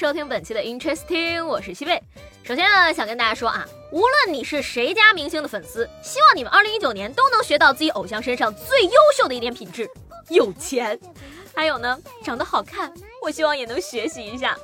收听本期的 Interesting，我是西贝。首先呢，想跟大家说啊，无论你是谁家明星的粉丝，希望你们二零一九年都能学到自己偶像身上最优秀的一点品质——有钱。还有呢，长得好看。我希望也能学习一下。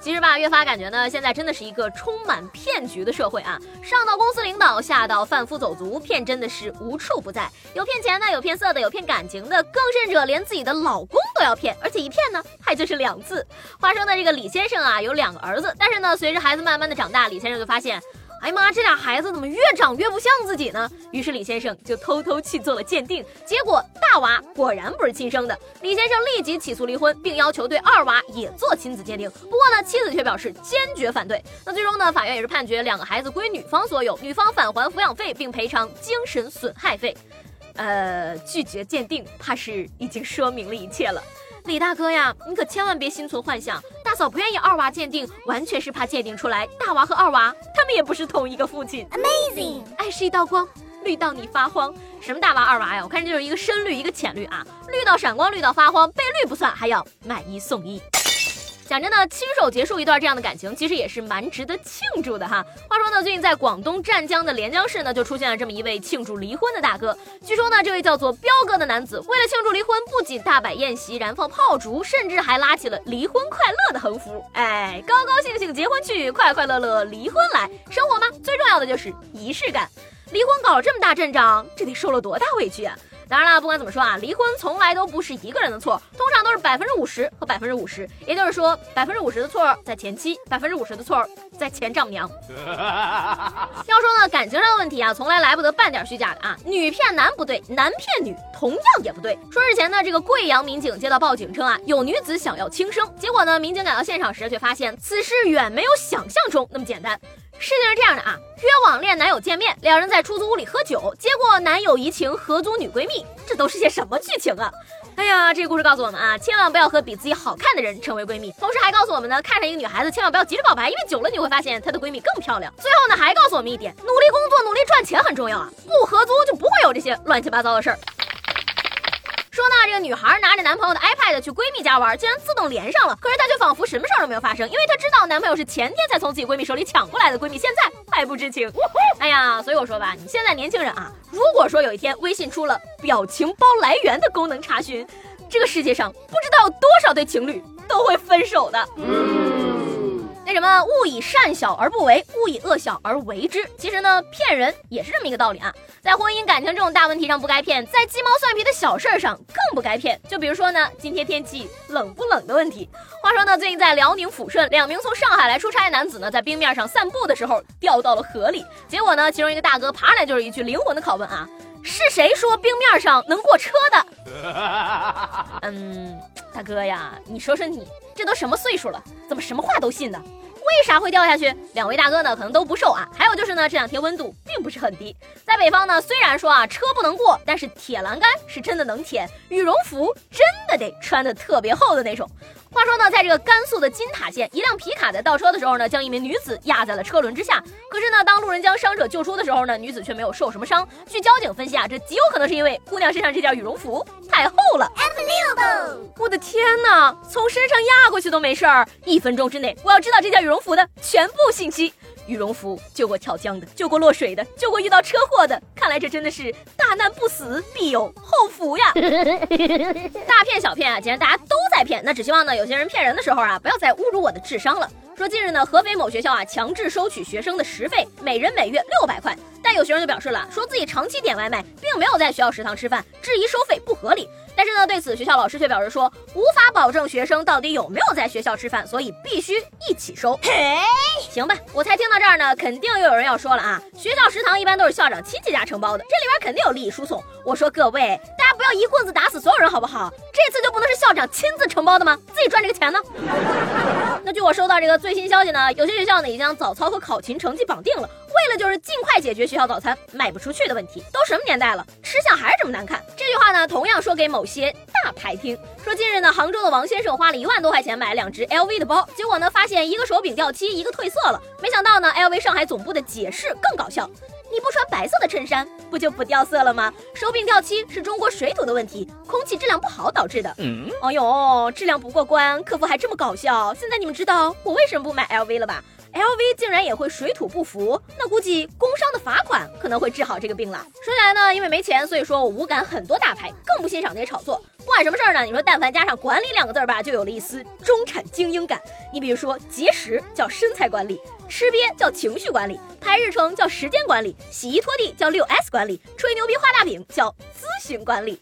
其实吧，越发感觉呢，现在真的是一个充满骗局的社会啊！上到公司领导，下到贩夫走卒，骗真的是无处不在。有骗钱的，有骗色的，有骗感情的，更甚者连自己的老公都要骗，而且一骗呢还就是两次。话说呢，这个李先生啊，有两个儿子，但是呢，随着孩子慢慢的长大，李先生就发现。哎妈，这俩孩子怎么越长越不像自己呢？于是李先生就偷偷去做了鉴定，结果大娃果然不是亲生的。李先生立即起诉离婚，并要求对二娃也做亲子鉴定。不过呢，妻子却表示坚决反对。那最终呢，法院也是判决两个孩子归女方所有，女方返还抚养费并赔偿精神损害费。呃，拒绝鉴定，怕是已经说明了一切了。李大哥呀，你可千万别心存幻想。大嫂不愿意二娃鉴定，完全是怕鉴定出来大娃和二娃他们也不是同一个父亲。Amazing，爱是一道光，绿到你发慌。什么大娃二娃呀？我看这就是一个深绿，一个浅绿啊，绿到闪光，绿到发慌。被绿不算，还要买一送一。讲真的，亲手结束一段这样的感情，其实也是蛮值得庆祝的哈。话说呢，最近在广东湛江的连江市呢，就出现了这么一位庆祝离婚的大哥。据说呢，这位叫做彪哥的男子，为了庆祝离婚，不仅大摆宴席、燃放炮竹，甚至还拉起了“离婚快乐”的横幅。哎，高高兴兴结婚去，快快乐乐离婚来。生活嘛，最重要的就是仪式感。离婚搞这么大阵仗，这得受了多大委屈啊！当然了，不管怎么说啊，离婚从来都不是一个人的错，通常都是百分之五十和百分之五十，也就是说，百分之五十的错在前妻，百分之五十的错在前丈母娘。要说呢，感情上的问题啊，从来来不得半点虚假的啊，女骗男不对，男骗女同样也不对。说日前呢，这个贵阳民警接到报警称啊，有女子想要轻生，结果呢，民警赶到现场时却发现此事远没有想象中那么简单。事情是这样的啊，约网恋男友见面，两人在出租屋里喝酒，结果男友移情合租女闺蜜，这都是些什么剧情啊？哎呀，这个故事告诉我们啊，千万不要和比自己好看的人成为闺蜜。同时还告诉我们呢，看上一个女孩子，千万不要急着告白，因为久了你会发现她的闺蜜更漂亮。最后呢，还告诉我们一点，努力工作，努力赚钱很重要啊，不合租就不会有这些乱七八糟的事儿。这个女孩拿着男朋友的 iPad 去闺蜜家玩，竟然自动连上了。可是她却仿佛什么事儿都没有发生，因为她知道男朋友是前天才从自己闺蜜手里抢过来的，闺蜜现在还不知情。哎呀，所以我说吧，你现在年轻人啊，如果说有一天微信出了表情包来源的功能查询，这个世界上不知道有多少对情侣都会分手的。那什么，勿以善小而不为，勿以恶小而为之。其实呢，骗人也是这么一个道理啊。在婚姻感情这种大问题上不该骗，在鸡毛蒜皮的小事儿上更不该骗。就比如说呢，今天天气冷不冷的问题。话说呢，最近在辽宁抚顺，两名从上海来出差的男子呢，在冰面上散步的时候掉到了河里。结果呢，其中一个大哥爬上来就是一句灵魂的拷问啊：是谁说冰面上能过车的？嗯，大哥呀，你说说你这都什么岁数了，怎么什么话都信呢？为啥会掉下去？两位大哥呢，可能都不瘦啊。还有就是呢，这两天温度并不是很低。在北方呢，虽然说啊车不能过，但是铁栏杆是真的能舔，羽绒服真的得穿的特别厚的那种。话说呢，在这个甘肃的金塔县，一辆皮卡在倒车的时候呢，将一名女子压在了车轮之下。可是呢，当路人将伤者救出的时候呢，女子却没有受什么伤。据交警分析啊，这极有可能是因为姑娘身上这件羽绒服太厚了。我的天哪，从身上压过去都没事儿，一分钟之内我要知道这件羽绒服的全部信息。羽绒服救过跳江的，救过落水的，救过遇到车祸的。看来这真的是大难不死，必有后福呀！大骗小骗啊，既然大家都在骗，那只希望呢，有些人骗人的时候啊，不要再侮辱我的智商了。说近日呢，合肥某学校啊强制收取学生的食费，每人每月六百块。但有学生就表示了，说自己长期点外卖，并没有在学校食堂吃饭，质疑收费不合理。但是呢，对此学校老师却表示说，无法保证学生到底有没有在学校吃饭，所以必须一起收。嘿，行吧，我才听到这儿呢，肯定又有人要说了啊，学校食堂一般都是校长亲戚家承包的，这里边肯定有利益输送。我说各位，要一棍子打死所有人，好不好？这次就不能是校长亲自承包的吗？自己赚这个钱呢？那据我收到这个最新消息呢，有些学校呢已经将早操和考勤成绩绑定了，为了就是尽快解决学校早餐卖不出去的问题。都什么年代了，吃相还是这么难看。这句话呢，同样说给某些大牌听。说近日呢，杭州的王先生花了一万多块钱买了两只 LV 的包，结果呢，发现一个手柄掉漆，一个褪色了。没想到呢，LV 上海总部的解释更搞笑。你不穿白色的衬衫，不就不掉色了吗？手柄掉漆是中国水土的问题，空气质量不好导致的。嗯，哎呦，质量不过关，客服还这么搞笑。现在你们知道我为什么不买 LV 了吧？LV 竟然也会水土不服，那估计工商的罚款可能会治好这个病了。说起来呢，因为没钱，所以说我无感很多大牌，更不欣赏那些炒作。不管什么事儿呢，你说但凡加上管理两个字儿吧，就有了一丝中产精英感。你比如说节食叫身材管理。吃瘪叫情绪管理，排日程叫时间管理，洗衣拖地叫六 S 管理，吹牛逼画大饼叫咨询管理。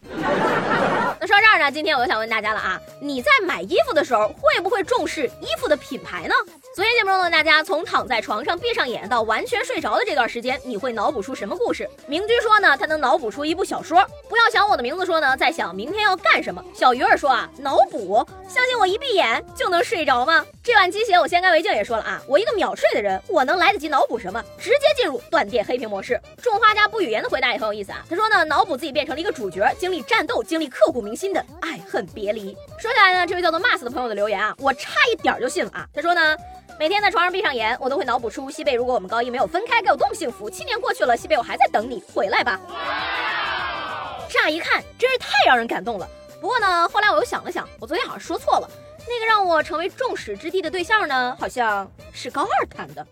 说到这儿呢，今天我就想问大家了啊，你在买衣服的时候会不会重视衣服的品牌呢？昨天节目中的大家从躺在床上闭上眼到完全睡着的这段时间，你会脑补出什么故事？明居说呢，他能脑补出一部小说。不要想我的名字说呢，在想明天要干什么。小鱼儿说啊，脑补，相信我一闭眼就能睡着吗？这碗鸡血我先干为敬也说了啊，我一个秒睡的人，我能来得及脑补什么？直接进入断电黑屏模式。种花家不语言的回答也很有意思啊，他说呢，脑补自己变成了一个主角，经历战斗，经历刻骨铭心的爱恨别离。说起来呢，这位叫做 Mas 的朋友的留言啊，我差一点就信了啊，他说呢。每天在床上闭上眼，我都会脑补出西贝，如果我们高一没有分开，该有多么幸福。七年过去了，西贝，我还在等你回来吧。乍一看，真是太让人感动了。不过呢，后来我又想了想，我昨天好像说错了。那个让我成为众矢之的的对象呢，好像是高二谈的。